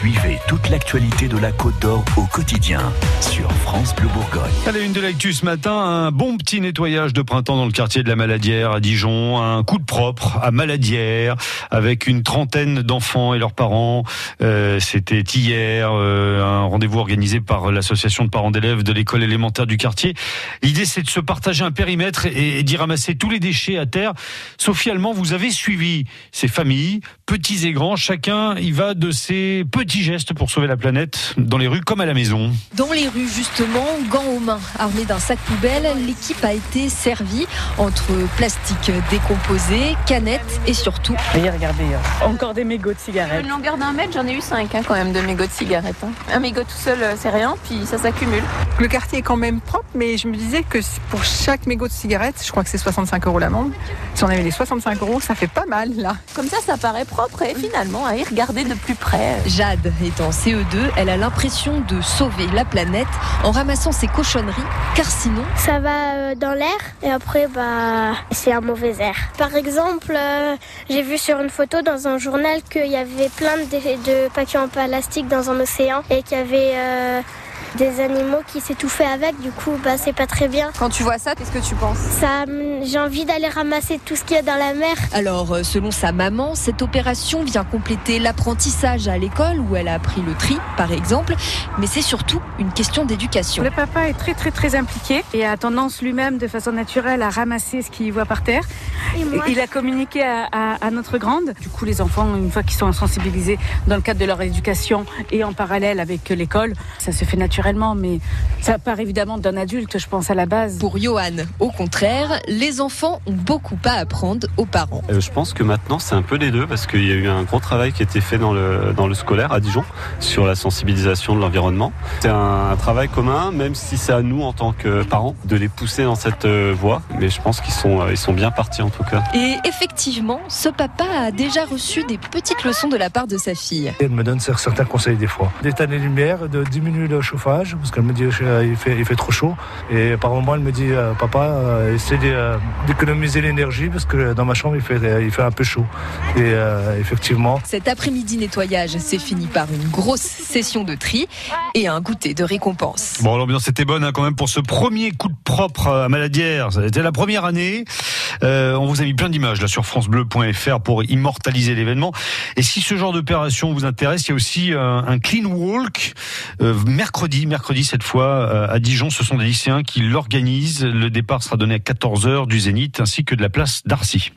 Suivez toute l'actualité de la Côte d'Or au quotidien sur France Bleu Bourgogne. Allez, une de l'actu ce matin, un bon petit nettoyage de printemps dans le quartier de la Maladière à Dijon, un coup de propre à Maladière avec une trentaine d'enfants et leurs parents. Euh, C'était hier euh, un rendez-vous organisé par l'association de parents d'élèves de l'école élémentaire du quartier. L'idée c'est de se partager un périmètre et, et d'y ramasser tous les déchets à terre. Sophie Allemand, vous avez suivi ces familles, petits et grands, chacun y va de ses petits gestes pour sauver la planète dans les rues comme à la maison. Dans les rues, justement, gants aux mains, armés d'un sac poubelle, l'équipe a été servie entre plastique décomposé, canettes et surtout. Et regardez, euh, encore des mégots de cigarettes. Une longueur d'un mètre, j'en ai eu cinq hein, quand même de mégots de cigarettes. hein. Un mégot tout seul, euh, c'est rien, puis ça s'accumule. Le quartier est quand même propre, mais je me disais que pour chaque mégot de cigarette, je crois que c'est 65 euros l'amende. Si on avait les 65 euros, ça fait pas mal là. Comme ça, ça paraît propre et finalement, à y regarder de plus près. Jade est en CE2, elle a l'impression de sauver la planète en ramassant ses cochonneries, car sinon, ça va euh, dans l'air et après bah c'est un mauvais air. Par exemple, euh, j'ai vu sur une photo dans un journal qu'il y avait plein de, papiers en plastique dans un océan et qu'il y avait euh, des animaux qui s'étouffaient avec. Du coup, bah c'est pas très bien. Quand tu vois ça, qu'est-ce que tu penses? Ça, j'ai envie d'aller ramasser tout ce qu'il y a dans la mer. Alors, euh, selon sa maman, cette opération vient compléter l'apprentissage à l'école où elle a appris le tri, par exemple, mais c'est surtout une question d'éducation. Le papa est très très très impliqué et a tendance lui-même de façon naturelle à ramasser ce qu'il voit par terre. Et moi, Il a communiqué à, à- à notre grande. Du coup, les enfants, une fois qu'ils sont sensibilisés dans le cadre de leur éducation et en parallèle avec l'école, ça se fait naturellement, mais ça part évidemment d'un adulte, je pense, à la base. Pour Johan, au contraire, les enfants ont beaucoup à apprendre aux parents. Euh, Je pense que maintenant c'est un peu les deux parce qu'il y a eu un gros travail qui a été fait dans le, dans le scolaire à Dijon sur la sensibilisation de l'environnement. C'est un, un travail commun, même si c'est à nous en tant que parents de les pousser dans cette euh, voie. Mais je pense qu'ils sont, euh, ils sont bien partis en tout cas. Et effectivement, ce papa a déjà reçu des petites leçons de la part de sa fille. Elle me donne certains conseils des fois. D'éteindre les lumières, de diminuer le chauffage, parce qu'elle me dit qu'il fait, il fait trop chaud. Et par moment, elle me dit, euh, papa, euh, essaie euh, d'économiser l'énergie, parce que dans ma chambre, il fait, euh, il fait un peu chaud. Et euh, effectivement, Cet après-midi nettoyage s'est fini par une grosse session de tri et un goûter de récompense. Bon, l'ambiance était bonne hein, quand même pour ce premier coup de propre à Maladière. C'était la première année. Euh, on vous a mis plein d'images là sur francebleu.fr pour immortaliser l'événement. Et si ce genre d'opération vous intéresse, il y a aussi euh, un clean walk euh, mercredi, mercredi cette fois euh, à Dijon. Ce sont des lycéens qui l'organisent. Le départ sera donné à 14h du Zénith ainsi que de la place d'Arcy.